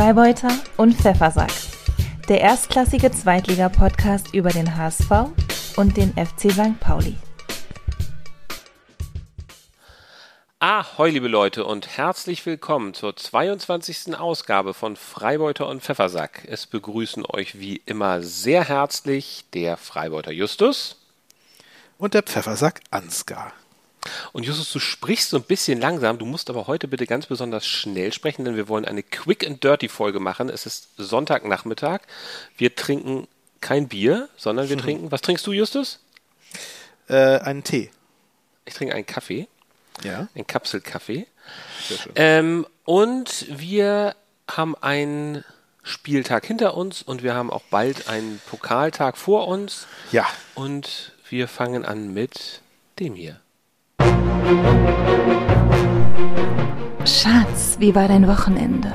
Freibeuter und Pfeffersack. Der erstklassige Zweitliga-Podcast über den HSV und den FC St. Pauli. Ahoi, liebe Leute, und herzlich willkommen zur 22. Ausgabe von Freibeuter und Pfeffersack. Es begrüßen euch wie immer sehr herzlich der Freibeuter Justus und der Pfeffersack Ansgar. Und Justus, du sprichst so ein bisschen langsam, du musst aber heute bitte ganz besonders schnell sprechen, denn wir wollen eine Quick and Dirty Folge machen. Es ist Sonntagnachmittag. Wir trinken kein Bier, sondern wir mhm. trinken, was trinkst du, Justus? Äh, einen Tee. Ich trinke einen Kaffee. Ja. Ein Kapselkaffee. Ähm, und wir haben einen Spieltag hinter uns und wir haben auch bald einen Pokaltag vor uns. Ja. Und wir fangen an mit dem hier. Schatz, wie war dein Wochenende?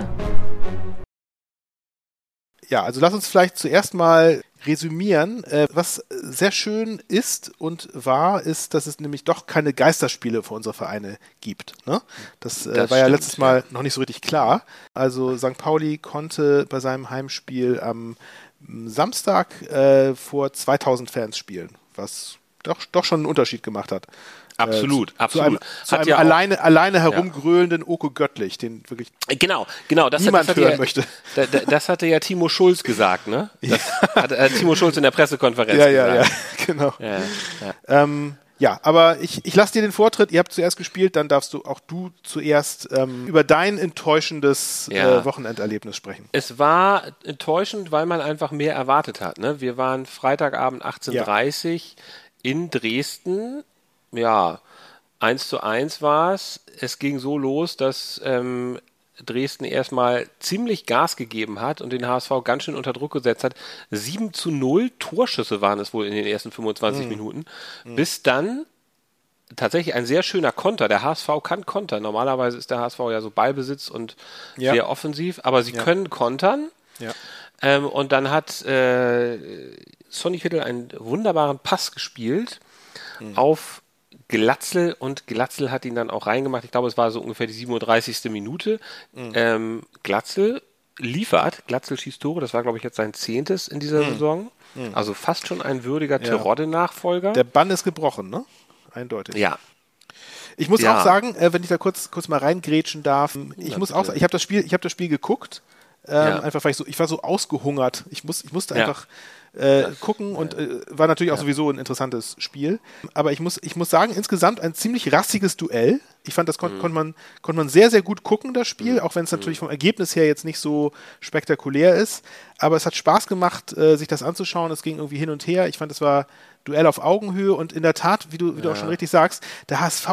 Ja, also lass uns vielleicht zuerst mal resümieren. Äh, was sehr schön ist und war, ist, dass es nämlich doch keine Geisterspiele für unsere Vereine gibt. Ne? Das, äh, das war ja letztes Mal noch nicht so richtig klar. Also St. Pauli konnte bei seinem Heimspiel am Samstag äh, vor 2000 Fans spielen, was doch, doch schon einen Unterschied gemacht hat. Absolut, äh, zu, absolut. Zu einem, zu einem alleine, alleine herumgröhlenden ja. Oko Göttlich, den wirklich genau, genau, das, niemand das hören ja, möchte. Da, da, das hatte ja Timo Schulz gesagt, ne? Das ja. hat äh, Timo Schulz in der Pressekonferenz ja, gesagt. Ja, ja, genau. Ja. Ähm, ja, aber ich, ich lasse dir den Vortritt. Ihr habt zuerst gespielt, dann darfst du auch du zuerst ähm, über dein enttäuschendes äh, Wochenenderlebnis sprechen. Es war enttäuschend, weil man einfach mehr erwartet hat. Ne? Wir waren Freitagabend 18.30 Uhr in Dresden. Ja, 1 zu 1 war es. Es ging so los, dass ähm, Dresden erstmal ziemlich Gas gegeben hat und den HSV ganz schön unter Druck gesetzt hat. 7 zu 0 Torschüsse waren es wohl in den ersten 25 mhm. Minuten, mhm. bis dann tatsächlich ein sehr schöner Konter. Der HSV kann kontern. Normalerweise ist der HSV ja so Ballbesitz und ja. sehr offensiv, aber sie ja. können kontern. Ja. Ähm, und dann hat äh, Sonny Kittel einen wunderbaren Pass gespielt mhm. auf Glatzel und Glatzel hat ihn dann auch reingemacht. Ich glaube, es war so ungefähr die 37. Minute. Mhm. Ähm, Glatzel liefert, Glatzel schießt Tore, das war, glaube ich, jetzt sein zehntes in dieser mhm. Saison. Mhm. Also fast schon ein würdiger ja. Terodde-Nachfolger. Der Bann ist gebrochen, ne? Eindeutig. Ja. Ich muss ja. auch sagen, äh, wenn ich da kurz, kurz mal reingrätschen darf, ich ja, muss bitte. auch sagen, ich habe das Spiel, ich habe das Spiel geguckt. Ähm, ja. Einfach weil ich so, ich war so ausgehungert. Ich muss, ich musste einfach äh, gucken und äh, war natürlich auch sowieso ein interessantes Spiel. Aber ich muss, ich muss sagen, insgesamt ein ziemlich rassiges Duell. Ich fand, das kon mhm. konnte man, konnte man sehr, sehr gut gucken, das Spiel, mhm. auch wenn es natürlich vom Ergebnis her jetzt nicht so spektakulär ist. Aber es hat Spaß gemacht, äh, sich das anzuschauen. Es ging irgendwie hin und her. Ich fand, es war Duell auf Augenhöhe und in der Tat, wie du, wie du auch schon richtig sagst, der HSV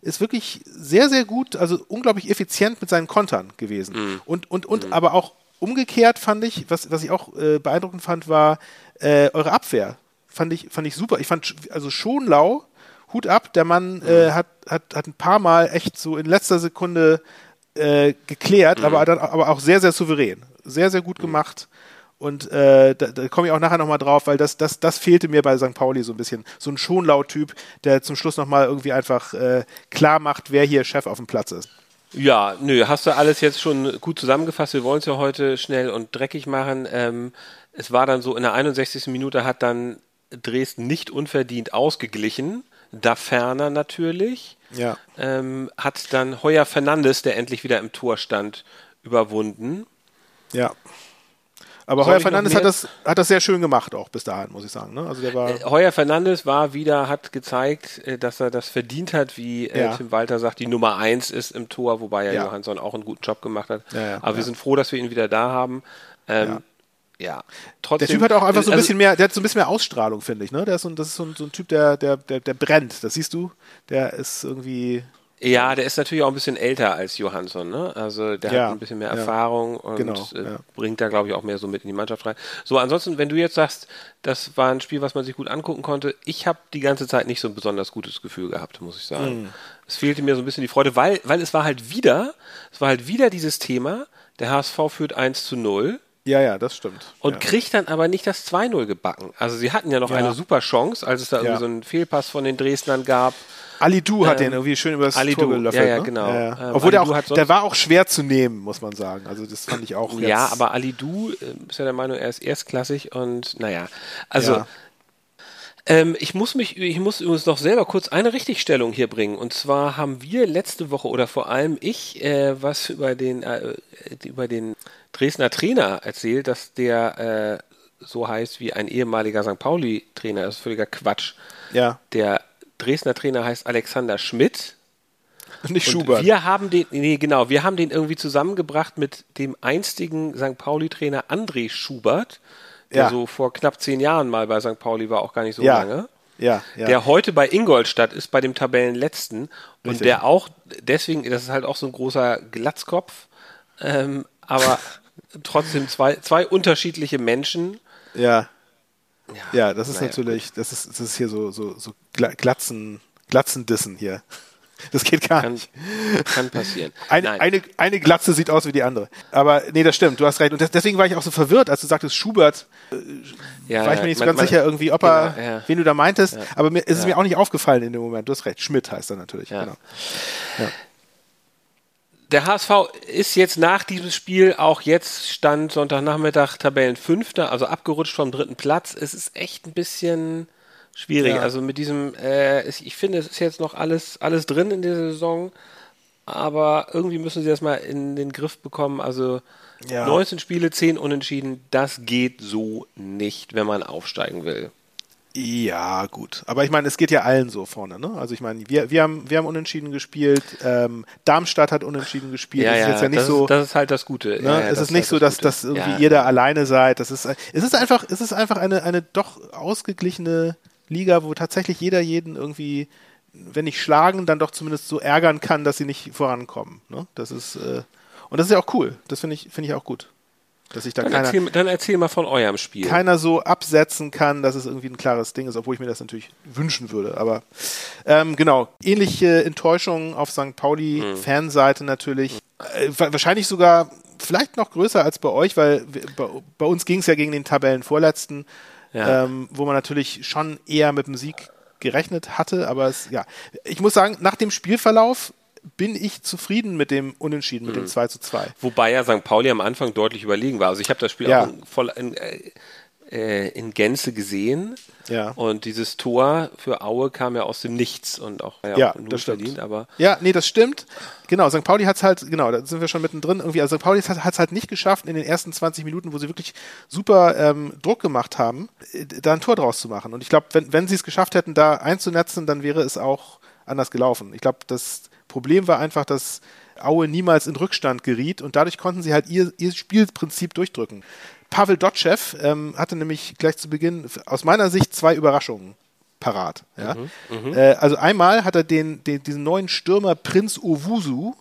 ist wirklich sehr, sehr gut, also unglaublich effizient mit seinen Kontern gewesen. Mhm. Und, und, und mhm. aber auch umgekehrt fand ich, was, was ich auch äh, beeindruckend fand, war äh, eure Abwehr. Fand ich, fand ich super. Ich fand also schon lau, Hut ab, der Mann äh, mhm. hat, hat, hat ein paar Mal echt so in letzter Sekunde äh, geklärt, mhm. aber dann aber auch sehr, sehr souverän. Sehr, sehr gut mhm. gemacht. Und äh, da, da komme ich auch nachher nochmal drauf, weil das, das, das fehlte mir bei St. Pauli so ein bisschen. So ein Schonlaut-Typ, der zum Schluss nochmal irgendwie einfach äh, klar macht, wer hier Chef auf dem Platz ist. Ja, nö, hast du alles jetzt schon gut zusammengefasst. Wir wollen es ja heute schnell und dreckig machen. Ähm, es war dann so, in der 61. Minute hat dann Dresden nicht unverdient ausgeglichen. Da ferner natürlich. Ja. Ähm, hat dann Heuer Fernandes, der endlich wieder im Tor stand, überwunden. Ja. Aber Heuer Fernandes hat das, hat das sehr schön gemacht, auch bis dahin, muss ich sagen. Ne? Also der war äh, Heuer Fernandes war wieder, hat gezeigt, äh, dass er das verdient hat, wie äh, ja. Tim Walter sagt, die Nummer eins ist im Tor, wobei ja, ja. Johansson auch einen guten Job gemacht hat. Ja, Aber wir sind froh, dass wir ihn wieder da haben. Ähm, ja. Trotzdem, der Typ hat auch einfach so ein also, bisschen mehr, der hat so ein bisschen mehr Ausstrahlung, finde ich. Ne? Der ist so, das ist so ein, so ein Typ, der, der, der, der brennt. Das siehst du. Der ist irgendwie ja, der ist natürlich auch ein bisschen älter als Johansson, ne? Also der ja, hat ein bisschen mehr Erfahrung und genau, äh, ja. bringt da, glaube ich, auch mehr so mit in die Mannschaft rein. So, ansonsten, wenn du jetzt sagst, das war ein Spiel, was man sich gut angucken konnte, ich habe die ganze Zeit nicht so ein besonders gutes Gefühl gehabt, muss ich sagen. Mhm. Es fehlte mir so ein bisschen die Freude, weil, weil es war halt wieder, es war halt wieder dieses Thema, der HSV führt 1 zu 0 Ja, ja, das stimmt. Und ja. kriegt dann aber nicht das 2-0 gebacken. Also sie hatten ja noch ja. eine super Chance, als es da irgendwie so einen Fehlpass von den Dresdnern gab. Ali Du hat ähm, den irgendwie schön übers Ali Tor gelöffelt. Ja, ja, ne? genau. Ja, ja. Ähm, Obwohl der auch, der war auch schwer zu nehmen, muss man sagen. Also das fand ich auch. Ja, aber Ali Du äh, ist ja der Meinung, er ist erstklassig und naja. Also ja. ähm, ich muss mich, ich muss übrigens noch selber kurz eine Richtigstellung hier bringen. Und zwar haben wir letzte Woche oder vor allem ich äh, was über den äh, über den Dresdner Trainer erzählt, dass der äh, so heißt wie ein ehemaliger St. Pauli-Trainer. Das ist völliger Quatsch. Ja. Der Dresdner Trainer heißt Alexander Schmidt. Nicht und Schubert. Wir haben den, nee, genau, wir haben den irgendwie zusammengebracht mit dem einstigen St. Pauli-Trainer André Schubert, der ja. so vor knapp zehn Jahren mal bei St. Pauli war, auch gar nicht so ja. lange. Ja, ja. Der heute bei Ingolstadt ist, bei dem Tabellenletzten. Und Richtig. der auch, deswegen, das ist halt auch so ein großer Glatzkopf, ähm, aber trotzdem zwei, zwei unterschiedliche Menschen. Ja. Ja, ja das ist naja, natürlich, das ist, das ist hier so, so, so Glatzen, Glatzendissen hier. Das geht gar kann, nicht. Kann passieren. Eine, eine, eine Glatze sieht aus wie die andere. Aber nee, das stimmt, du hast recht. Und das, deswegen war ich auch so verwirrt, als du sagtest Schubert. Äh, ja, war ich mir nicht so ganz man, sicher irgendwie, ob er, genau, ja. wen du da meintest. Ja. Aber mir ist es mir auch nicht aufgefallen in dem Moment. Du hast recht. Schmidt heißt er natürlich. Genau. Der HSV ist jetzt nach diesem Spiel auch jetzt Stand Sonntagnachmittag Tabellenfünfter, also abgerutscht vom dritten Platz. Es ist echt ein bisschen schwierig. Ja. Also mit diesem, äh, ich finde, es ist jetzt noch alles, alles drin in der Saison, aber irgendwie müssen sie das mal in den Griff bekommen. Also ja. 19 Spiele, 10 Unentschieden, das geht so nicht, wenn man aufsteigen will. Ja, gut. Aber ich meine, es geht ja allen so vorne, ne? Also ich meine, wir, wir, haben, wir haben unentschieden gespielt, ähm, Darmstadt hat unentschieden gespielt. Ja, ja, ja, das, so, ist, das ist halt das Gute. Ne? Ja, ja, es ist nicht halt so, dass, dass irgendwie ihr da alleine seid. Das ist, es ist einfach, es ist einfach eine, eine doch ausgeglichene Liga, wo tatsächlich jeder jeden irgendwie, wenn nicht schlagen, dann doch zumindest so ärgern kann, dass sie nicht vorankommen. Ne? Das ist, äh, und das ist ja auch cool. Das finde ich, finde ich auch gut. Dass sich da dann, keiner, erzähl, dann erzähl mal von eurem Spiel. Keiner so absetzen kann, dass es irgendwie ein klares Ding ist, obwohl ich mir das natürlich wünschen würde. Aber ähm, genau, ähnliche Enttäuschungen auf St. Pauli, mhm. Fanseite natürlich. Äh, wahrscheinlich sogar vielleicht noch größer als bei euch, weil bei, bei uns ging es ja gegen den Tabellenvorletzten, ja. ähm, wo man natürlich schon eher mit dem Sieg gerechnet hatte. Aber es, ja, ich muss sagen, nach dem Spielverlauf bin ich zufrieden mit dem Unentschieden, mit mhm. dem 2 zu 2. Wobei ja St. Pauli am Anfang deutlich überlegen war. Also ich habe das Spiel ja. auch voll in, äh, in, Gänze gesehen. Ja. Und dieses Tor für Aue kam ja aus dem Nichts und auch ja, ja das stimmt. verdient, aber. Ja, nee, das stimmt. Genau, St. Pauli hat es halt, genau, da sind wir schon mittendrin irgendwie. Also St. Pauli hat es halt nicht geschafft, in den ersten 20 Minuten, wo sie wirklich super ähm, Druck gemacht haben, äh, da ein Tor draus zu machen. Und ich glaube, wenn, wenn sie es geschafft hätten, da einzunetzen, dann wäre es auch anders gelaufen. Ich glaube, das Problem war einfach, dass Aue niemals in Rückstand geriet und dadurch konnten sie halt ihr, ihr Spielprinzip durchdrücken. Pavel Dotschew ähm, hatte nämlich gleich zu Beginn aus meiner Sicht zwei Überraschungen parat. Ja? Mhm, mhm. äh, also einmal hat er den, den, diesen neuen Stürmer Prinz Owusu,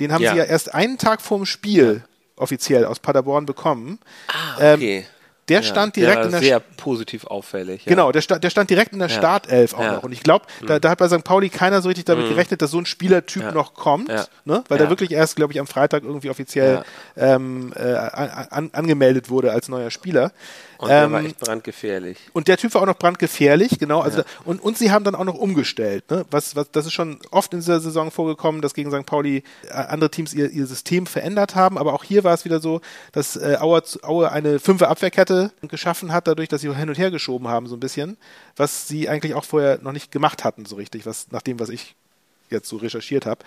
den haben ja. sie ja erst einen Tag vorm Spiel offiziell aus Paderborn bekommen. Ah, okay. Ähm, der ja, stand direkt der in der sehr positiv auffällig. Ja. Genau, der, sta der stand direkt in der ja. Startelf auch noch. Und ich glaube, da, mhm. da, hat bei St. Pauli keiner so richtig damit mhm. gerechnet, dass so ein Spielertyp noch kommt, ne? weil der wirklich erst, glaube ich, am Freitag irgendwie offiziell ähm, äh, an, angemeldet wurde als neuer Spieler. Und der ähm, war echt brandgefährlich. Und der Typ war auch noch brandgefährlich, genau. Also ja. und, und sie haben dann auch noch umgestellt. Ne? Was, was, das ist schon oft in dieser Saison vorgekommen, dass gegen St. Pauli äh, andere Teams ihr, ihr System verändert haben. Aber auch hier war es wieder so, dass äh, Aue, Aue eine fünfe Abwehrkette geschaffen hat, dadurch, dass sie hin und her geschoben haben, so ein bisschen, was sie eigentlich auch vorher noch nicht gemacht hatten, so richtig, was nach dem, was ich jetzt so recherchiert habe.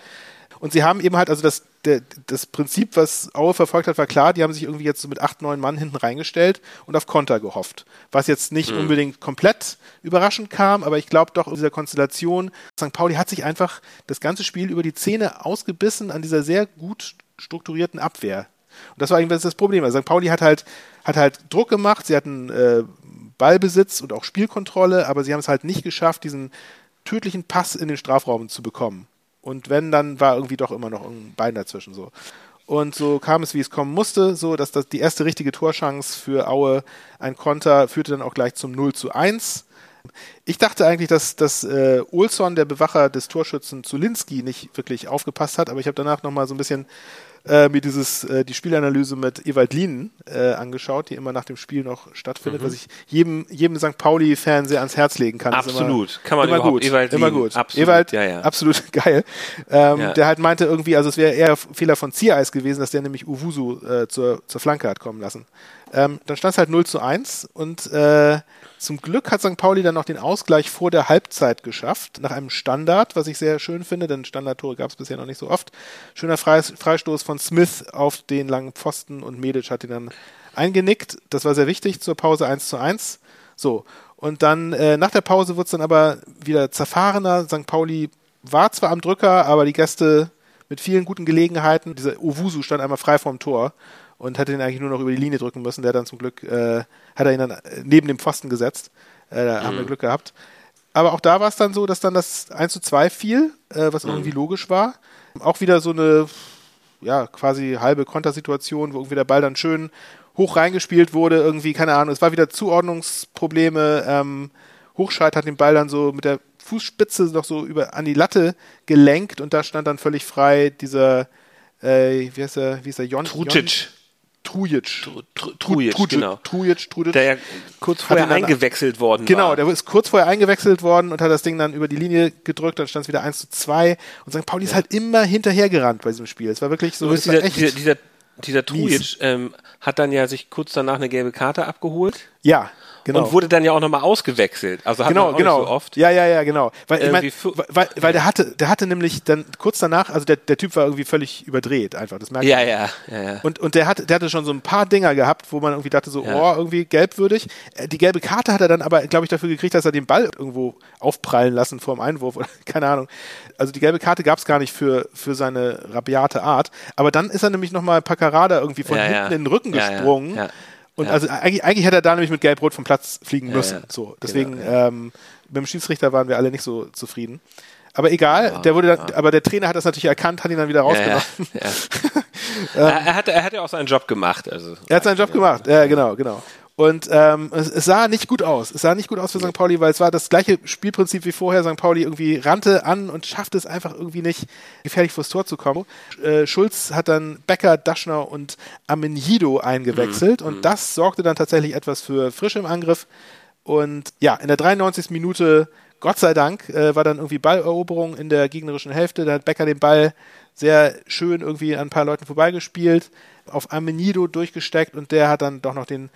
Und sie haben eben halt, also das, der, das Prinzip, was Aue verfolgt hat, war klar, die haben sich irgendwie jetzt so mit acht, neun Mann hinten reingestellt und auf Konter gehofft. Was jetzt nicht mhm. unbedingt komplett überraschend kam, aber ich glaube doch in dieser Konstellation, St. Pauli hat sich einfach das ganze Spiel über die Zähne ausgebissen an dieser sehr gut strukturierten Abwehr. Und das war irgendwie das Problem. Also St. Pauli hat halt, hat halt Druck gemacht, sie hatten äh, Ballbesitz und auch Spielkontrolle, aber sie haben es halt nicht geschafft, diesen tödlichen Pass in den Strafraum zu bekommen. Und wenn, dann war irgendwie doch immer noch ein Bein dazwischen so. Und so kam es, wie es kommen musste, so dass das die erste richtige Torchance für Aue ein Konter führte dann auch gleich zum 0 zu 1. Ich dachte eigentlich, dass, dass äh, Olson, der Bewacher des Torschützen Zulinski, nicht wirklich aufgepasst hat, aber ich habe danach nochmal so ein bisschen äh, mir dieses, äh, die Spielanalyse mit Ewald Lienen äh, angeschaut, die immer nach dem Spiel noch stattfindet, mhm. was ich jedem, jedem St. Pauli-Fan sehr ans Herz legen kann. Absolut. Immer, kann man immer gut. Ewald immer gut. Absolut. Ewald, ja, ja. absolut geil. Ähm, ja. Der halt meinte irgendwie, also es wäre eher Fehler von Ziereis gewesen, dass der nämlich Uwusu äh, zur, zur Flanke hat kommen lassen. Ähm, dann stand es halt 0 zu 1 und äh, zum Glück hat St. Pauli dann noch den Ausgleich vor der Halbzeit geschafft, nach einem Standard, was ich sehr schön finde, denn Standardtore gab es bisher noch nicht so oft. Schöner Freistoß von Smith auf den langen Pfosten und Medic hat ihn dann eingenickt. Das war sehr wichtig zur Pause 1 zu 1. So, und dann äh, nach der Pause wird es dann aber wieder zerfahrener. St. Pauli war zwar am Drücker, aber die Gäste mit vielen guten Gelegenheiten. Dieser Owusu stand einmal frei vorm Tor und hätte ihn eigentlich nur noch über die Linie drücken müssen. Der dann zum Glück, äh, hat er ihn dann äh, neben dem Pfosten gesetzt. Äh, da mhm. haben wir mhm. Glück gehabt. Aber auch da war es dann so, dass dann das 1 zu 2 fiel, äh, was mhm. irgendwie logisch war. Auch wieder so eine, ja, quasi halbe Kontersituation, wo irgendwie der Ball dann schön hoch reingespielt wurde, irgendwie, keine Ahnung, es war wieder Zuordnungsprobleme. Ähm, Hochscheid hat den Ball dann so mit der Fußspitze noch so über an die Latte gelenkt und da stand dann völlig frei dieser, äh, wie heißt er, wie ist der, Jon? Trucic. Trujic. Trujic, genau. Trujic, Trujic. Der ja kurz vorher eingewechselt worden genau, war. Genau, der ist kurz vorher eingewechselt worden und hat das Ding dann über die Linie gedrückt, dann stand es wieder 1 zu 2 und St. Pauli ja. ist halt immer hinterhergerannt bei diesem Spiel. Es war wirklich so, dieser, dieser, dieser, dieser Trujic ähm, hat dann ja sich kurz danach eine gelbe Karte abgeholt. Ja. Genau. Und wurde dann ja auch nochmal ausgewechselt. Also hat genau, man auch genau. nicht so oft. Ja, ja, ja, genau. Weil, ich mein, weil, weil der hatte, der hatte nämlich dann kurz danach, also der, der Typ war irgendwie völlig überdreht einfach. Das merkt ja, man. Ja, ja, ja. Und, und der, hat, der hatte schon so ein paar Dinger gehabt, wo man irgendwie dachte so, ja. oh, irgendwie gelbwürdig. Äh, die gelbe Karte hat er dann aber, glaube ich, dafür gekriegt, dass er den Ball irgendwo aufprallen lassen vor dem Einwurf oder keine Ahnung. Also die gelbe Karte gab es gar nicht für, für seine rabiate Art. Aber dann ist er nämlich nochmal Paccarada irgendwie von ja, hinten in den Rücken gesprungen. Ja, und ja. also eigentlich, eigentlich hätte er da nämlich mit Gelb-Rot vom Platz fliegen müssen. Ja, ja. So, deswegen genau, ähm, mit dem Schiedsrichter waren wir alle nicht so zufrieden. Aber egal, der wurde dann, aber der Trainer hat das natürlich erkannt, hat ihn dann wieder rausgenommen. ähm, er, hat, er hat ja auch seinen Job gemacht. Also. Er hat seinen Job gemacht, ja, genau, genau. Und ähm, es, es, sah nicht gut aus. Es sah nicht gut aus für St. Pauli, weil es war das gleiche Spielprinzip wie vorher. St. Pauli irgendwie rannte an und schaffte es einfach irgendwie nicht, gefährlich vors Tor zu kommen. Äh, Schulz hat dann Becker, Daschner und Amenido eingewechselt mhm. und das sorgte dann tatsächlich etwas für Frische im Angriff. Und ja, in der 93. Minute, Gott sei Dank, äh, war dann irgendwie Balleroberung in der gegnerischen Hälfte. Da hat Becker den Ball sehr schön irgendwie an ein paar Leuten vorbeigespielt, auf Amenido durchgesteckt und der hat dann doch noch den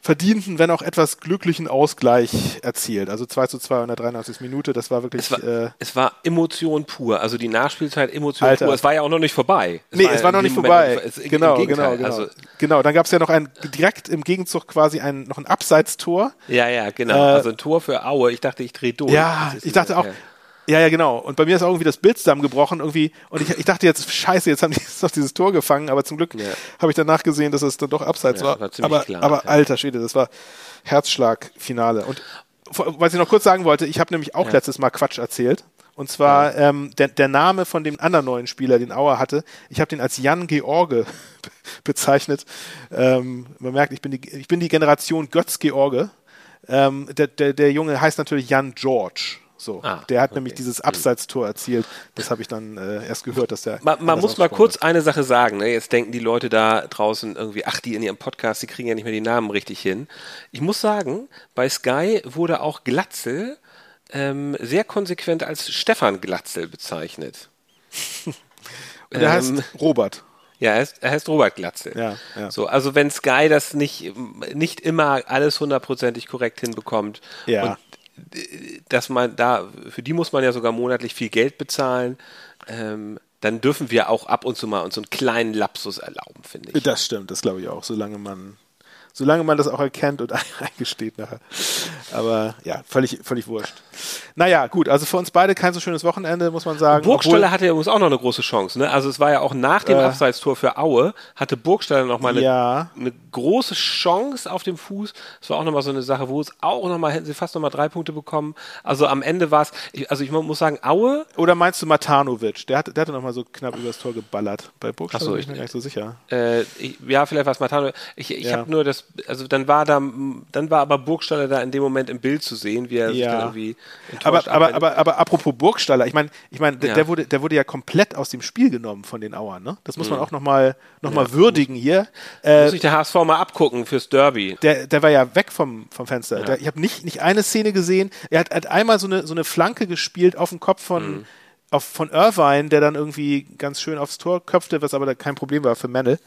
verdienten, wenn auch etwas glücklichen Ausgleich erzielt. Also 2 zu 2 in der 93. Minute, das war wirklich. Es war, äh, es war Emotion pur, also die Nachspielzeit Emotion Alter. pur. Es war ja auch noch nicht vorbei. Es nee, war es war noch nicht vorbei. Moment, es, genau, genau, genau. Also, genau, dann gab es ja noch ein, direkt im Gegenzug quasi ein, noch ein Abseitstor. Ja, ja, genau. Äh, also ein Tor für Aue. Ich dachte, ich drehe durch. Ja, ich dachte auch, ja, ja, genau. Und bei mir ist auch irgendwie das Bild zusammengebrochen irgendwie. Und ich, ich dachte jetzt, scheiße, jetzt haben die jetzt noch dieses Tor gefangen. Aber zum Glück ja. habe ich danach gesehen, dass es dann doch abseits ja, war. war aber, klar, aber ja. alter Schwede, das war Herzschlag-Finale. Und was ich noch kurz sagen wollte, ich habe nämlich auch letztes Mal Quatsch erzählt. Und zwar ähm, der, der Name von dem anderen neuen Spieler, den Auer hatte, ich habe den als Jan George bezeichnet. Ähm, man merkt, ich bin die, ich bin die Generation Götz George. Ähm, der, der, der Junge heißt natürlich Jan George. So, ah, der hat okay. nämlich dieses Abseitstor erzielt. Das habe ich dann äh, erst gehört, dass der. Man, man muss mal kurz ist. eine Sache sagen. Ne? Jetzt denken die Leute da draußen irgendwie, ach, die in ihrem Podcast, die kriegen ja nicht mehr die Namen richtig hin. Ich muss sagen, bei Sky wurde auch Glatzel ähm, sehr konsequent als Stefan Glatzel bezeichnet. Und er heißt ähm, Robert. Ja, er heißt, er heißt Robert Glatzel. Ja, ja. So, also wenn Sky das nicht, nicht immer alles hundertprozentig korrekt hinbekommt ja. und dass man da, für die muss man ja sogar monatlich viel Geld bezahlen. Ähm, dann dürfen wir auch ab und zu mal uns einen kleinen Lapsus erlauben, finde ich. Das stimmt, das glaube ich auch, solange man solange man das auch erkennt und eingesteht nachher. Aber ja, völlig, völlig wurscht. Naja, gut, also für uns beide kein so schönes Wochenende, muss man sagen. Burgstaller hatte ja übrigens auch noch eine große Chance. Ne? Also es war ja auch nach dem äh, Abseitstor für Aue, hatte Burgstaller noch mal eine, ja. eine große Chance auf dem Fuß. Das war auch nochmal so eine Sache, wo es auch nochmal, hätten sie fast nochmal drei Punkte bekommen. Also am Ende war es, also ich muss sagen, Aue. Oder meinst du Matanovic? Der, hat, der hatte nochmal so knapp übers Tor geballert. Bei Burgstaller so, bin ich mir gar nicht so sicher. Äh, ich, ja, vielleicht war es Matanovic. Ich, ich ja. habe nur das also dann war da, dann war aber Burgstaller da in dem Moment im Bild zu sehen, wie er ja. sich dann irgendwie aber, aber, aber, aber apropos Burgstaller, ich meine, ich meine, ja. der, wurde, der wurde ja komplett aus dem Spiel genommen von den Auern, ne? Das muss man mhm. auch nochmal noch mal würdigen hier. Äh, muss sich der HSV mal abgucken fürs Derby. Der, der war ja weg vom, vom Fenster. Ich habe nicht, nicht eine Szene gesehen. Er hat, hat einmal so eine, so eine Flanke gespielt auf dem Kopf von, mhm. Auf, von Irvine, der dann irgendwie ganz schön aufs Tor köpfte, was aber kein Problem war für Mendel,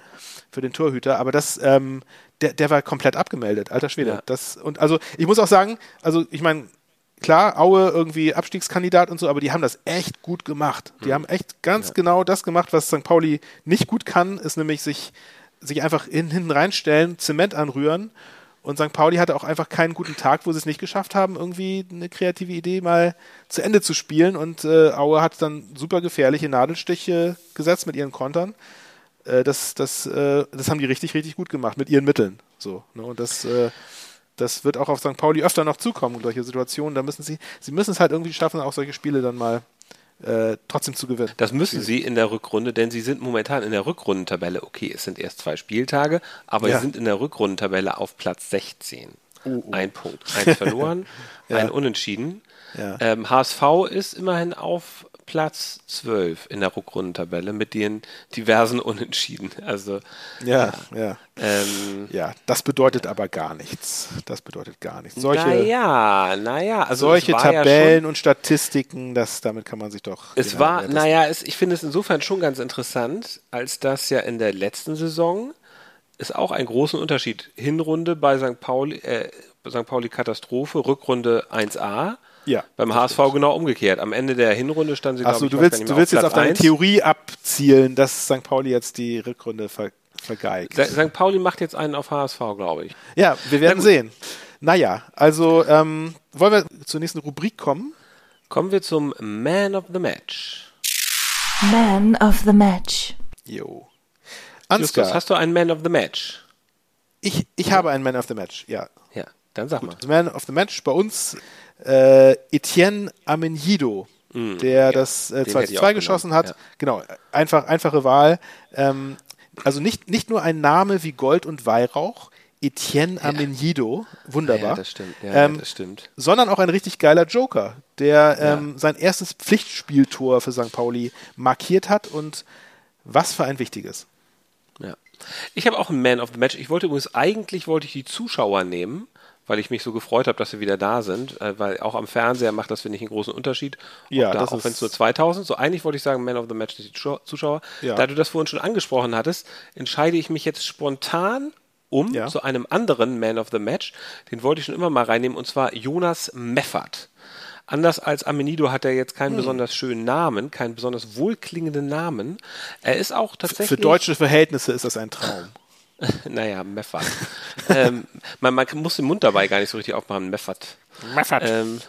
für den Torhüter. Aber das, ähm, der, der war komplett abgemeldet, alter Schwede. Ja. Das, und also ich muss auch sagen, also ich meine, klar, Aue irgendwie Abstiegskandidat und so, aber die haben das echt gut gemacht. Die mhm. haben echt ganz ja. genau das gemacht, was St. Pauli nicht gut kann, ist nämlich sich, sich einfach in, hinten reinstellen, Zement anrühren und St. Pauli hatte auch einfach keinen guten Tag, wo sie es nicht geschafft haben, irgendwie eine kreative Idee mal zu Ende zu spielen. Und äh, Aue hat dann super gefährliche Nadelstiche gesetzt mit ihren Kontern. Äh, das, das, äh, das haben die richtig, richtig gut gemacht mit ihren Mitteln. So, ne? Und das, äh, das wird auch auf St. Pauli öfter noch zukommen, solche Situationen. Da müssen sie, sie müssen es halt irgendwie schaffen, auch solche Spiele dann mal äh, trotzdem zu gewinnen. Das müssen sie in der Rückrunde, denn sie sind momentan in der Rückrundentabelle, okay, es sind erst zwei Spieltage, aber ja. sie sind in der Rückrundentabelle auf Platz 16. Uh, uh. Ein Punkt. Eins verloren, ja. ein Unentschieden. Ja. Ähm, HSV ist immerhin auf Platz 12 in der Rückrundentabelle mit den diversen Unentschieden. Also ja, ja. Ja, ähm, ja das bedeutet aber gar nichts. Das bedeutet gar nichts. Solche, naja, naja, also solche Tabellen ja und Statistiken, das, damit kann man sich doch. Es war, naja, es, ich finde es insofern schon ganz interessant, als dass ja in der letzten Saison ist auch einen großen Unterschied. Hinrunde bei St. Pauli, äh, St. Pauli Katastrophe, Rückrunde 1a ja. Beim HSV stimmt. genau umgekehrt. Am Ende der Hinrunde stand sie, Achso, du willst, du willst auf jetzt auf deine 1. Theorie abzielen, dass St. Pauli jetzt die Rückrunde ver vergeigt. St. Pauli macht jetzt einen auf HSV, glaube ich. Ja, wir werden sehen. Naja, also ähm, wollen wir zur nächsten Rubrik kommen? Kommen wir zum Man of the Match. Man of the Match. Jo. Ansgar. Justus, hast du einen Man of the Match? Ich, ich habe einen Man of the Match, ja. Ja, dann sag mal. Man of the Match bei uns äh, Etienne Amenjido, mm, der ja, das äh, 2 zu 2 geschossen hat. Ja. Genau, einfach, einfache Wahl. Ähm, also nicht, nicht nur ein Name wie Gold und Weihrauch, Etienne ja. Amenjido, wunderbar. Ja, das stimmt. Ja, ähm, das stimmt. Sondern auch ein richtig geiler Joker, der ähm, sein erstes Pflichtspieltor für St. Pauli markiert hat und was für ein wichtiges. Ja. Ich habe auch einen Man of the Match. Ich wollte übrigens, eigentlich wollte ich die Zuschauer nehmen, weil ich mich so gefreut habe, dass sie wieder da sind, äh, weil auch am Fernseher macht das, finde ich, einen großen Unterschied. Ja, da, auch wenn es nur 2000, so eigentlich wollte ich sagen, Man of the Match die Zuschauer. Ja. Da du das vorhin schon angesprochen hattest, entscheide ich mich jetzt spontan um ja. zu einem anderen Man of the Match. Den wollte ich schon immer mal reinnehmen, und zwar Jonas Meffert. Anders als Amenido hat er jetzt keinen hm. besonders schönen Namen, keinen besonders wohlklingenden Namen. Er ist auch tatsächlich. Für deutsche Verhältnisse ist das ein Traum. naja, Meffert. ähm, man, man, muss den Mund dabei gar nicht so richtig aufmachen. Meffert. Meffert. Ähm,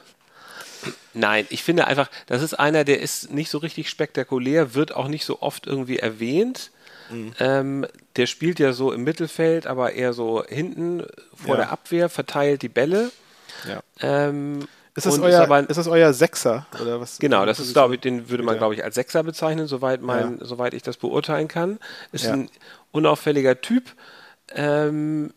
nein, ich finde einfach, das ist einer, der ist nicht so richtig spektakulär, wird auch nicht so oft irgendwie erwähnt. Mhm. Ähm, der spielt ja so im Mittelfeld, aber eher so hinten vor ja. der Abwehr, verteilt die Bälle. Ja. Ähm, ist das, euer, ist, aber, ist das euer Sechser? Oder was? Genau, das ist, glaube ich, den würde man, glaube ich, als Sechser bezeichnen, soweit, mein, ja. soweit ich das beurteilen kann. Ist ja. ein unauffälliger Typ. Ähm,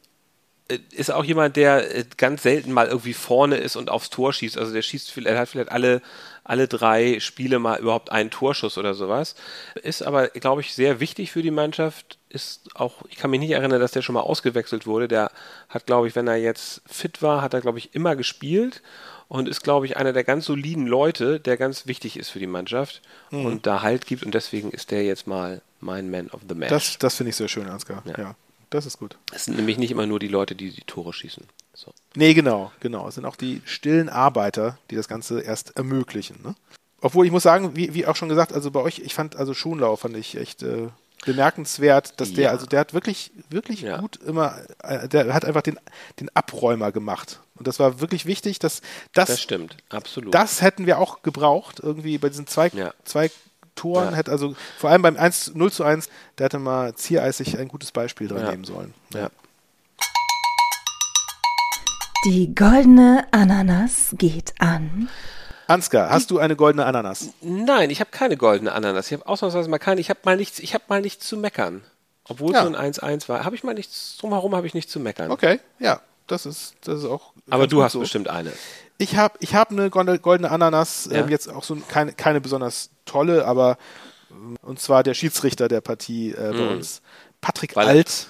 ist auch jemand, der äh, ganz selten mal irgendwie vorne ist und aufs Tor schießt. Also der schießt, er hat vielleicht alle, alle drei Spiele mal überhaupt einen Torschuss oder sowas. Ist aber, glaube ich, sehr wichtig für die Mannschaft. Ist auch, ich kann mich nicht erinnern, dass der schon mal ausgewechselt wurde. Der hat, glaube ich, wenn er jetzt fit war, hat er, glaube ich, immer gespielt und ist, glaube ich, einer der ganz soliden Leute, der ganz wichtig ist für die Mannschaft mhm. und da Halt gibt und deswegen ist der jetzt mal mein Man of the Match. Das, das finde ich sehr schön, Ansgar. Ja. ja. das ist gut. Es sind nämlich nicht immer nur die Leute, die die Tore schießen. So. Nee, genau, genau. Es sind auch die stillen Arbeiter, die das Ganze erst ermöglichen. Ne? Obwohl ich muss sagen, wie, wie auch schon gesagt, also bei euch, ich fand also Schonlau fand ich echt äh, bemerkenswert, dass der, ja. also der hat wirklich, wirklich ja. gut immer, äh, der hat einfach den, den Abräumer gemacht. Und das war wirklich wichtig, dass das. Das stimmt, absolut. Das hätten wir auch gebraucht, irgendwie bei diesen zwei, ja. zwei Toren. Hätte also vor allem beim 1 0 zu 1, der hätte mal ziereisig ein gutes Beispiel dran nehmen sollen. Ja. Die goldene Ananas geht an. Ansgar, hast du eine goldene Ananas? Nein, ich habe keine goldene Ananas. Ich habe ausnahmsweise mal keine. Ich habe mal nichts, ich habe mal nichts zu meckern. Obwohl ja. es nur ein 1-1 war, habe ich mal nichts, drumherum habe ich nichts zu meckern. Okay, ja, das ist, das ist auch. Aber du hast so. bestimmt eine. Ich habe ich hab eine goldene Ananas, ja? ähm, jetzt auch so keine, keine besonders tolle, aber ähm, und zwar der Schiedsrichter der Partie äh, bei mm. uns, Patrick Weil Alt.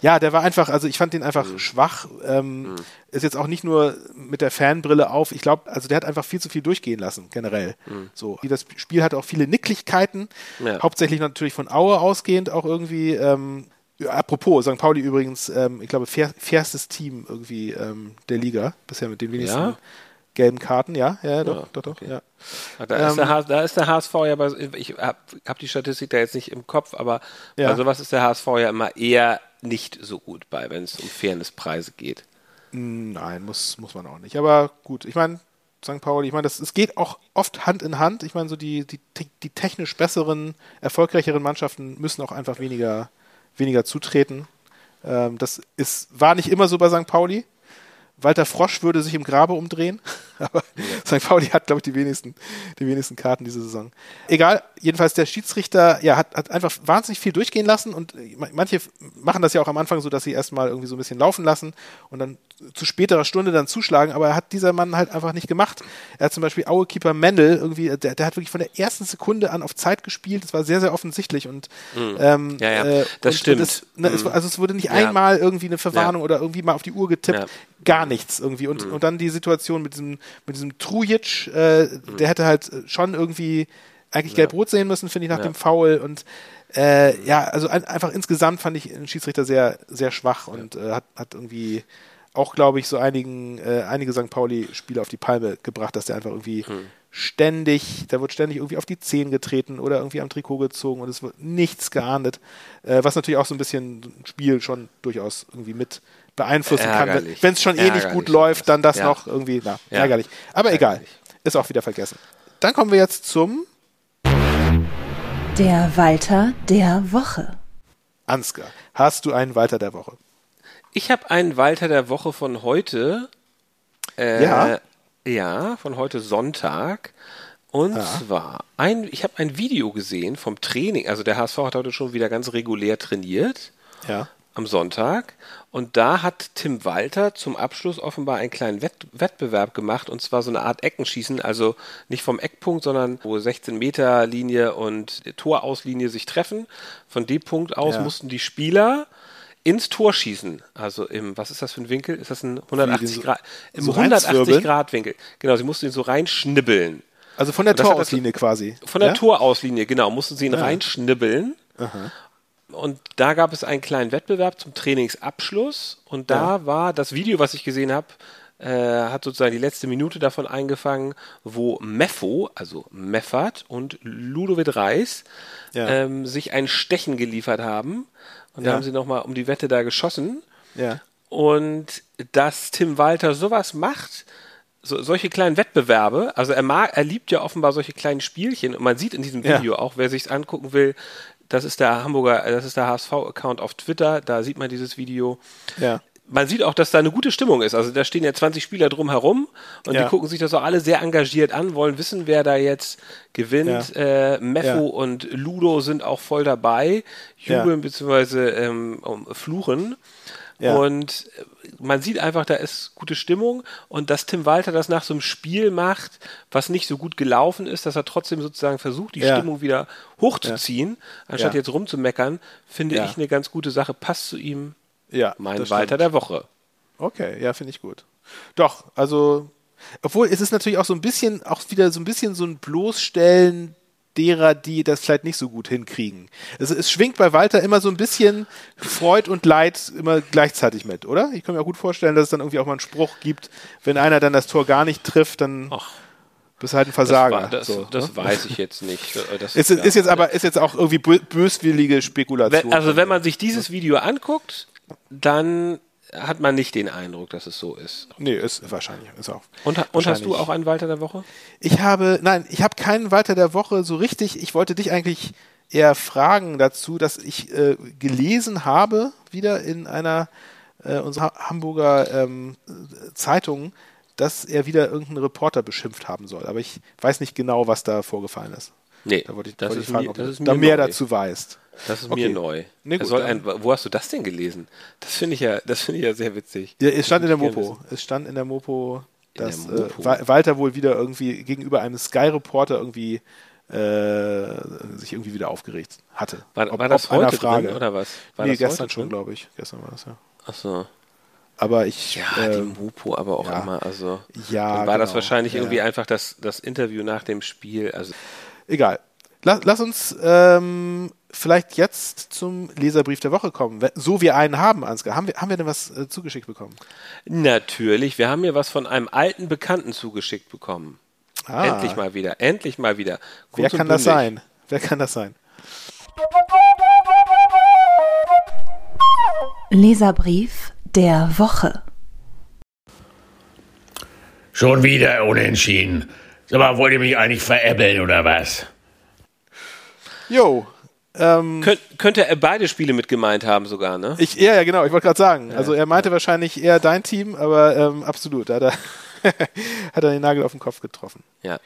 Ja, der war einfach, also ich fand den einfach mhm. schwach. Ähm, mhm. Ist jetzt auch nicht nur mit der Fanbrille auf. Ich glaube, also der hat einfach viel zu viel durchgehen lassen, generell. Mhm. So, das Spiel hatte auch viele Nicklichkeiten, ja. hauptsächlich natürlich von Aue ausgehend auch irgendwie. Ähm, apropos, St. Pauli übrigens, ähm, ich glaube, fair, fairstes Team irgendwie ähm, der Liga, bisher mit den wenigsten ja? gelben Karten, ja, ja, doch, ja, doch, doch, okay. ja. Da, ist ähm, da, ist der HSV ja, bei, ich habe hab die Statistik da jetzt nicht im Kopf, aber ja. bei sowas ist der HSV ja immer eher nicht so gut bei, wenn es um Fairnesspreise geht. Nein, muss, muss man auch nicht. Aber gut, ich meine, St. Pauli, ich meine, es geht auch oft Hand in Hand. Ich meine, so die, die, die technisch besseren, erfolgreicheren Mannschaften müssen auch einfach weniger, weniger zutreten. Ähm, das ist, war nicht immer so bei St. Pauli. Walter Frosch würde sich im Grabe umdrehen, aber. St. Pauli hat, glaube ich, die wenigsten, die wenigsten Karten diese Saison. Egal, jedenfalls der Schiedsrichter ja, hat, hat einfach wahnsinnig viel durchgehen lassen und manche machen das ja auch am Anfang so, dass sie erstmal irgendwie so ein bisschen laufen lassen und dann zu späterer Stunde dann zuschlagen, aber er hat dieser Mann halt einfach nicht gemacht. Er hat zum Beispiel Aue-Keeper Mendel irgendwie, der, der, hat wirklich von der ersten Sekunde an auf Zeit gespielt, das war sehr, sehr offensichtlich und mhm. ähm, ja, ja, äh, das und, stimmt. Und es, ne, mhm. es, also es wurde nicht ja. einmal irgendwie eine Verwarnung oder irgendwie mal auf die Uhr getippt, gar nichts irgendwie und, mhm. und dann die Situation mit diesem, mit diesem Trujic, äh, mhm. der hätte halt schon irgendwie eigentlich gelb-rot sehen müssen, finde ich, nach dem Foul und äh, ja, also ein, einfach insgesamt fand ich den Schiedsrichter sehr, sehr schwach und äh, hat, hat irgendwie auch, glaube ich, so einigen, äh, einige St. Pauli-Spieler auf die Palme gebracht, dass der einfach irgendwie hm. ständig, da wird ständig irgendwie auf die Zehen getreten oder irgendwie am Trikot gezogen und es wird nichts geahndet, äh, was natürlich auch so ein bisschen ein Spiel schon durchaus irgendwie mit beeinflussen ärgerlich. kann. Wenn es schon eh nicht gut läuft, dann das ja. noch irgendwie, na, ja. ärgerlich. Aber ärgerlich. egal, ist auch wieder vergessen. Dann kommen wir jetzt zum der Walter der Woche. Ansgar, hast du einen Walter der Woche? Ich habe einen Walter der Woche von heute. Äh, ja. Ja, von heute Sonntag. Und ja. zwar, ein, ich habe ein Video gesehen vom Training. Also der HSV hat heute schon wieder ganz regulär trainiert. Ja. Am Sonntag. Und da hat Tim Walter zum Abschluss offenbar einen kleinen Wett Wettbewerb gemacht. Und zwar so eine Art Eckenschießen. Also nicht vom Eckpunkt, sondern wo 16 Meter Linie und Torauslinie sich treffen. Von dem Punkt aus ja. mussten die Spieler ins Tor schießen. Also im, was ist das für ein Winkel? Ist das ein 180 so, Grad? Im so 180 Grad Winkel. Genau, sie mussten ihn so reinschnibbeln. Also von der Torauslinie quasi. Von der ja? Torauslinie, genau, mussten sie ihn ja. reinschnibbeln. Aha. Und da gab es einen kleinen Wettbewerb zum Trainingsabschluss. Und da ja. war das Video, was ich gesehen habe, äh, hat sozusagen die letzte Minute davon eingefangen, wo Meffo, also Meffert und Ludovic Reis ja. ähm, sich ein Stechen geliefert haben. Und ja. da haben sie nochmal um die Wette da geschossen. Und dass Tim Walter sowas macht, so, solche kleinen Wettbewerbe, also er mag, er liebt ja offenbar solche kleinen Spielchen und man sieht in diesem Video ja. auch, wer sich's angucken will, das ist der Hamburger, das ist der HSV-Account auf Twitter, da sieht man dieses Video. Ja man sieht auch, dass da eine gute Stimmung ist. Also da stehen ja 20 Spieler drum herum und ja. die gucken sich das auch alle sehr engagiert an, wollen wissen, wer da jetzt gewinnt. Ja. Äh, Meffo ja. und Ludo sind auch voll dabei, jubeln bzw. Ähm, fluchen. Und man sieht einfach, da ist gute Stimmung. Und dass Tim Walter das nach so einem Spiel macht, was nicht so gut gelaufen ist, dass er trotzdem sozusagen versucht, die Stimmung wieder hochzuziehen, anstatt jetzt rumzumeckern, finde ich eine ganz gute Sache, passt zu ihm ja, mein Walter der Woche. Okay, ja, finde ich gut. Doch, also, obwohl es ist natürlich auch so ein bisschen, auch wieder so ein bisschen so ein Bloßstellen derer, die das vielleicht nicht so gut hinkriegen. Es, es schwingt bei Walter immer so ein bisschen Freud und Leid immer gleichzeitig mit, oder? Ich kann mir auch gut vorstellen, dass es dann irgendwie auch mal einen Spruch gibt, wenn einer dann das Tor gar nicht trifft, dann. Ach bist halt ein Versager. Das, war, das, so, das ne? weiß ich jetzt nicht. Das ist, ist, jetzt aber ist jetzt auch irgendwie böswillige Spekulation. Wenn, also wenn man sich dieses Video anguckt, dann hat man nicht den Eindruck, dass es so ist. Nee, ist wahrscheinlich. Ist auch und, und hast du auch einen Walter der Woche? Ich habe, nein, ich habe keinen Walter der Woche so richtig. Ich wollte dich eigentlich eher fragen dazu, dass ich äh, gelesen habe, wieder in einer äh, unserer Hamburger ähm, Zeitung, dass er wieder irgendeinen Reporter beschimpft haben soll. Aber ich weiß nicht genau, was da vorgefallen ist. Nee, da wollte ich, das wollte ich fragen, ob du da mehr dazu weißt. Das ist okay. mir neu. Nee, gut, ein, wo hast du das denn gelesen? Das finde ich ja, das finde ich ja sehr witzig. Ja, es stand in der Mopo. Es stand in der Mopo, dass der Mopo. Äh, Walter wohl wieder irgendwie gegenüber einem Sky-Reporter irgendwie äh, sich irgendwie wieder aufgeregt hatte. War, ob, war das heute Frage. Drin, oder was? War nee, gestern schon, glaube ich. Gestern war das, ja. Ach so. Aber ich. Ja, äh, die Mopo aber auch ja. immer. Also ja, war genau. das wahrscheinlich ja. irgendwie einfach das, das Interview nach dem Spiel. Also Egal. Lass, lass uns ähm, vielleicht jetzt zum Leserbrief der Woche kommen. So wir einen haben, Ansgar. Haben wir, haben wir denn was äh, zugeschickt bekommen? Natürlich. Wir haben hier was von einem alten Bekannten zugeschickt bekommen. Ah. Endlich mal wieder. Endlich mal wieder. Kurz Wer kann das sein? Wer kann das sein? Leserbrief der Woche. Schon wieder unentschieden. Sag mal, wollt ihr mich eigentlich veräppeln oder was? Jo. Ähm, Kön könnte er beide Spiele mit gemeint haben sogar, ne? Ich, ja, ja, genau. Ich wollte gerade sagen. Ja. Also er meinte wahrscheinlich eher dein Team, aber ähm, absolut. Da hat er, hat er den Nagel auf den Kopf getroffen. Ja.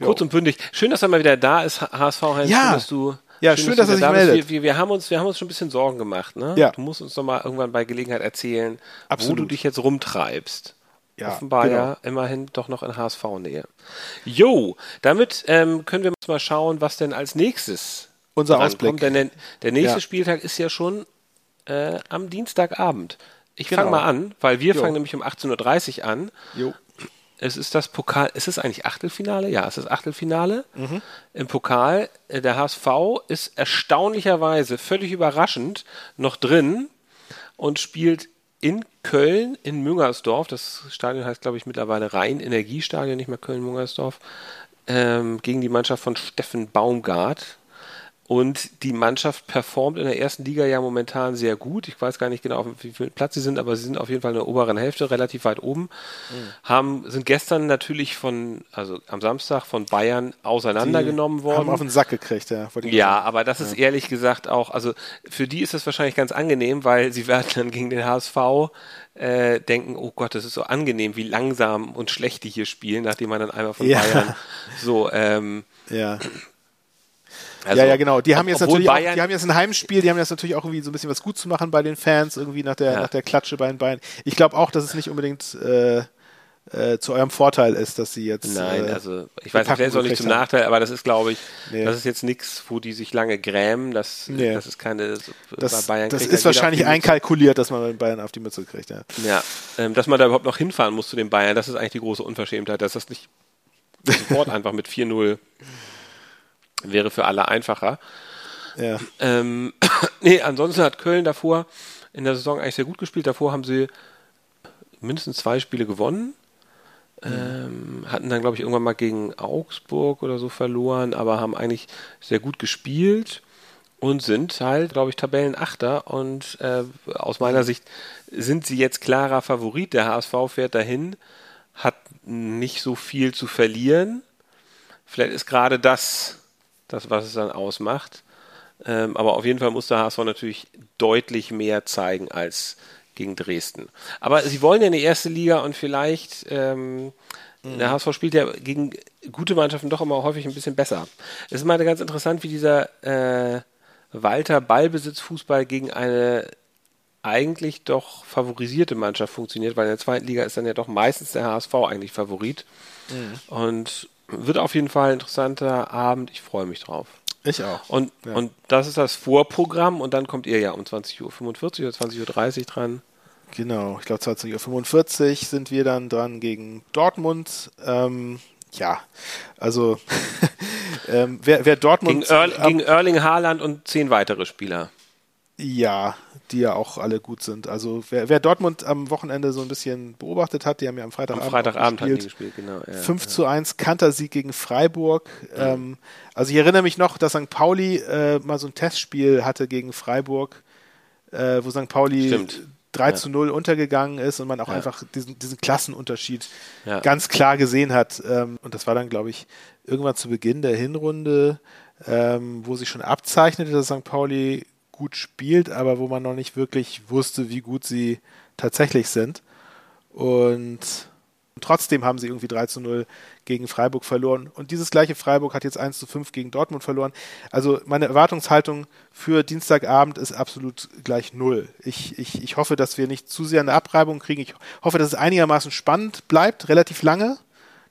Kurz jo. und bündig. Schön, dass er mal wieder da ist, HSV Heinz. Ja. Schön, dass du ja, schön, schön dass, dass er sich meldet. Wir, wir, haben uns, wir haben uns schon ein bisschen Sorgen gemacht. Ne? Ja. Du musst uns doch mal irgendwann bei Gelegenheit erzählen, Absolut. wo du dich jetzt rumtreibst. Ja, Offenbar genau. ja immerhin doch noch in HSV-Nähe. Jo, damit ähm, können wir mal schauen, was denn als nächstes unser Ausblick. Denn der, der nächste ja. Spieltag ist ja schon äh, am Dienstagabend. Ich genau. fange mal an, weil wir jo. fangen nämlich um 18.30 Uhr an. Jo es ist das Pokal, ist es eigentlich Achtelfinale? Ja, es ist Achtelfinale. Mhm. Im Pokal, äh, der HSV ist erstaunlicherweise, völlig überraschend, noch drin und spielt in Köln, in Müngersdorf, das Stadion heißt, glaube ich, mittlerweile Rhein-Energiestadion, nicht mehr Köln-Müngersdorf, ähm, gegen die Mannschaft von Steffen Baumgart. Und die Mannschaft performt in der ersten Liga ja momentan sehr gut. Ich weiß gar nicht genau, auf wie viel Platz sie sind, aber sie sind auf jeden Fall in der oberen Hälfte, relativ weit oben. Mhm. Haben, sind gestern natürlich von, also am Samstag von Bayern auseinandergenommen die worden. Haben auf den Sack gekriegt, ja. Ja, aber das ist ja. ehrlich gesagt auch, also für die ist das wahrscheinlich ganz angenehm, weil sie werden dann gegen den HSV äh, denken, oh Gott, das ist so angenehm, wie langsam und schlecht die hier spielen, nachdem man dann einmal von ja. Bayern so ähm, ja also, ja, ja, genau. Die haben jetzt natürlich auch, die haben jetzt ein Heimspiel, die haben jetzt natürlich auch irgendwie so ein bisschen was gut zu machen bei den Fans, irgendwie nach der, ja. nach der Klatsche bei den Beinen. Ich glaube auch, dass es nicht unbedingt äh, äh, zu eurem Vorteil ist, dass sie jetzt. Nein, äh, also ich weiß nicht, das ist auch nicht zum haben. Nachteil, aber das ist, glaube ich, nee. das ist jetzt nichts, wo die sich lange grämen. Das, nee. das ist keine. Das, Bayern das ist wahrscheinlich einkalkuliert, dass man bei Bayern auf die Mütze kriegt. Ja, ja ähm, dass man da überhaupt noch hinfahren muss zu den Bayern, das ist eigentlich die große Unverschämtheit, dass das nicht sofort einfach mit 4-0 Wäre für alle einfacher. Ja. Ähm, nee, ansonsten hat Köln davor in der Saison eigentlich sehr gut gespielt. Davor haben sie mindestens zwei Spiele gewonnen. Mhm. Ähm, hatten dann, glaube ich, irgendwann mal gegen Augsburg oder so verloren, aber haben eigentlich sehr gut gespielt und sind halt, glaube ich, Tabellenachter. Und äh, aus meiner Sicht sind sie jetzt klarer Favorit. Der HSV fährt dahin, hat nicht so viel zu verlieren. Vielleicht ist gerade das das, was es dann ausmacht. Ähm, aber auf jeden Fall muss der HSV natürlich deutlich mehr zeigen als gegen Dresden. Aber sie wollen ja in die erste Liga und vielleicht, ähm, mhm. der HSV spielt ja gegen gute Mannschaften doch immer häufig ein bisschen besser. Es ist mal ganz interessant, wie dieser äh, Walter Ballbesitzfußball gegen eine eigentlich doch favorisierte Mannschaft funktioniert, weil in der zweiten Liga ist dann ja doch meistens der HSV eigentlich Favorit. Mhm. Und wird auf jeden Fall ein interessanter Abend. Ich freue mich drauf. Ich auch. Und, ja. und das ist das Vorprogramm und dann kommt ihr ja um 20.45 Uhr oder 20.30 Uhr dran. Genau, ich glaube 20.45 Uhr sind wir dann dran gegen Dortmund. Ähm, ja, also ähm, wer, wer Dortmund. Gegen, Erl, gegen Erling Haaland und zehn weitere Spieler. Ja, die ja auch alle gut sind. Also wer, wer, Dortmund am Wochenende so ein bisschen beobachtet hat, die haben ja am Freitagabend, am Freitagabend gespielt. gespielt genau, ja, 5 ja. zu 1 Kantersieg gegen Freiburg. Ja. Ähm, also ich erinnere mich noch, dass St. Pauli äh, mal so ein Testspiel hatte gegen Freiburg, äh, wo St. Pauli Stimmt. 3 zu 0 untergegangen ist und man auch einfach diesen, diesen Klassenunterschied ganz klar gesehen hat. Ähm, und das war dann, glaube ich, irgendwann zu Beginn der Hinrunde, ähm, wo sich schon abzeichnete, dass St. Pauli gut spielt, aber wo man noch nicht wirklich wusste, wie gut sie tatsächlich sind. Und trotzdem haben sie irgendwie 3 zu 0 gegen Freiburg verloren. Und dieses gleiche Freiburg hat jetzt 1 zu 5 gegen Dortmund verloren. Also meine Erwartungshaltung für Dienstagabend ist absolut gleich null. Ich, ich, ich hoffe, dass wir nicht zu sehr eine Abreibung kriegen. Ich hoffe, dass es einigermaßen spannend bleibt, relativ lange,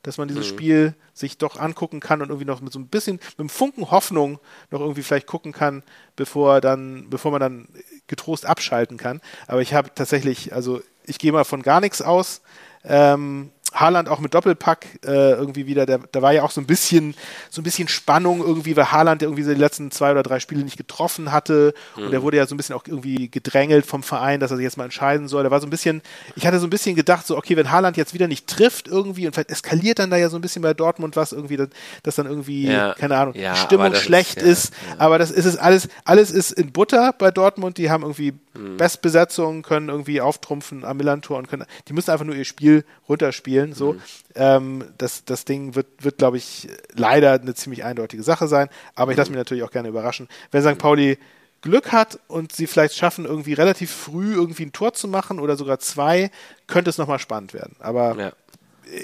dass man dieses mhm. Spiel sich doch angucken kann und irgendwie noch mit so ein bisschen, mit einem Funken Hoffnung noch irgendwie vielleicht gucken kann, bevor dann, bevor man dann getrost abschalten kann. Aber ich habe tatsächlich, also ich gehe mal von gar nichts aus. Ähm, Haaland auch mit Doppelpack äh, irgendwie wieder, der, da war ja auch so ein bisschen, so ein bisschen Spannung irgendwie, weil Haaland irgendwie die letzten zwei oder drei Spiele nicht getroffen hatte mhm. und der wurde ja so ein bisschen auch irgendwie gedrängelt vom Verein, dass er sich jetzt mal entscheiden soll. Da war so ein bisschen, ich hatte so ein bisschen gedacht, so okay, wenn Haaland jetzt wieder nicht trifft irgendwie und vielleicht eskaliert dann da ja so ein bisschen bei Dortmund was irgendwie, dass, dass dann irgendwie, ja. keine Ahnung, ja, Stimmung schlecht ist, ja, ist aber das ist es alles, alles ist in Butter bei Dortmund, die haben irgendwie mhm. Bestbesetzungen, können irgendwie auftrumpfen am Millantor und können, die müssen einfach nur ihr Spiel runterspielen, so. Mhm. Ähm, das, das Ding wird, wird glaube ich, leider eine ziemlich eindeutige Sache sein, aber ich lasse mhm. mich natürlich auch gerne überraschen. Wenn St. Pauli Glück hat und sie vielleicht schaffen, irgendwie relativ früh irgendwie ein Tor zu machen oder sogar zwei, könnte es nochmal spannend werden. Aber ja.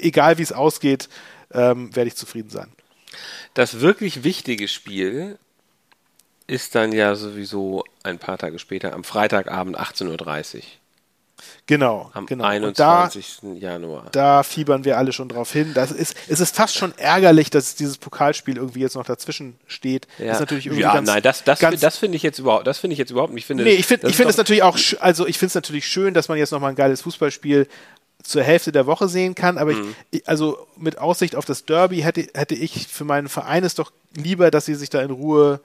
egal wie es ausgeht, ähm, werde ich zufrieden sein. Das wirklich wichtige Spiel ist dann ja sowieso ein paar Tage später, am Freitagabend 18.30 Uhr. Genau, am genau. 21. Da, Januar. Da fiebern wir alle schon drauf hin. Das ist, es ist fast schon ärgerlich, dass dieses Pokalspiel irgendwie jetzt noch dazwischen steht. Ja, das ist natürlich irgendwie ja ganz, nein, das, das, ganz, das finde ich jetzt überhaupt, das finde ich jetzt überhaupt nicht. Ich finde, nee, ich finde, ich finde es natürlich auch, also ich finde es natürlich schön, dass man jetzt noch mal ein geiles Fußballspiel zur Hälfte der Woche sehen kann, aber mhm. ich, also mit Aussicht auf das Derby hätte, hätte ich für meinen Verein es doch lieber, dass sie sich da in Ruhe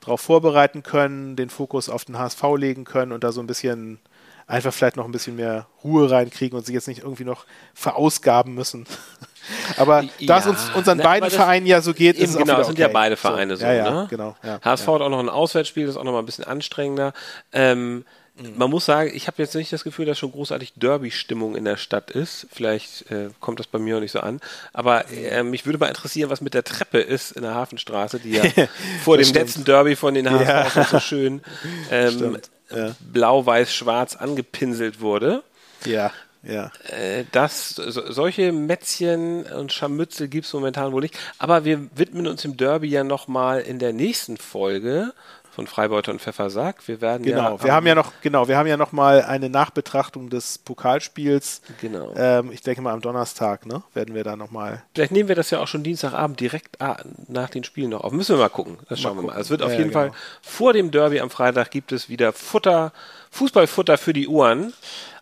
darauf vorbereiten können, den Fokus auf den HSV legen können und da so ein bisschen einfach vielleicht noch ein bisschen mehr Ruhe reinkriegen und sich jetzt nicht irgendwie noch verausgaben müssen. aber ja, da es uns unseren na, beiden Vereinen ja so geht, ist es genau, es sind okay. ja beide Vereine so. so ja, ja, ne? genau. Ja, HSV hat auch noch ein Auswärtsspiel, das ist auch noch mal ein bisschen anstrengender. Ähm, Mhm. Man muss sagen, ich habe jetzt nicht das Gefühl, dass schon großartig Derby-Stimmung in der Stadt ist. Vielleicht äh, kommt das bei mir auch nicht so an. Aber äh, mich würde mal interessieren, was mit der Treppe ist in der Hafenstraße, die ja vor dem stimmt. letzten Derby von den HSV ja. so schön ähm, ja. blau-weiß-schwarz angepinselt wurde. Ja. Ja. Äh, das, so, solche Mätzchen und Scharmützel gibt es momentan wohl nicht. Aber wir widmen uns dem Derby ja nochmal in der nächsten Folge von Freibeuter und Pfeffersack. Wir werden genau, ja wir haben ja noch genau, wir haben ja noch mal eine Nachbetrachtung des Pokalspiels. Genau. Ähm, ich denke mal am Donnerstag, ne, werden wir da noch mal. Vielleicht nehmen wir das ja auch schon Dienstagabend direkt ah, nach den Spielen noch auf. Müssen wir mal gucken. Das schauen mal wir mal. Es wird auf ja, jeden genau. Fall vor dem Derby am Freitag gibt es wieder Futter, Fußballfutter für die Ohren.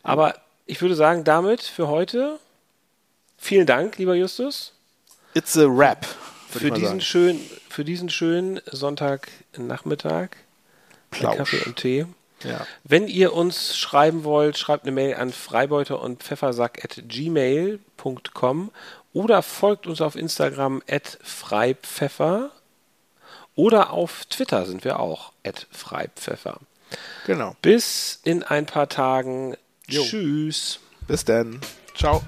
Aber ich würde sagen, damit für heute vielen Dank, lieber Justus. It's a wrap für diesen, schönen, für diesen schönen Sonntagnachmittag. Plausch. Kaffee und Tee. Ja. Wenn ihr uns schreiben wollt, schreibt eine Mail an freibeuter und pfeffersack at gmail.com oder folgt uns auf Instagram at freipfeffer oder auf Twitter sind wir auch at freipfeffer. Genau. Bis in ein paar Tagen. Jo. Tschüss. Bis dann. Ciao.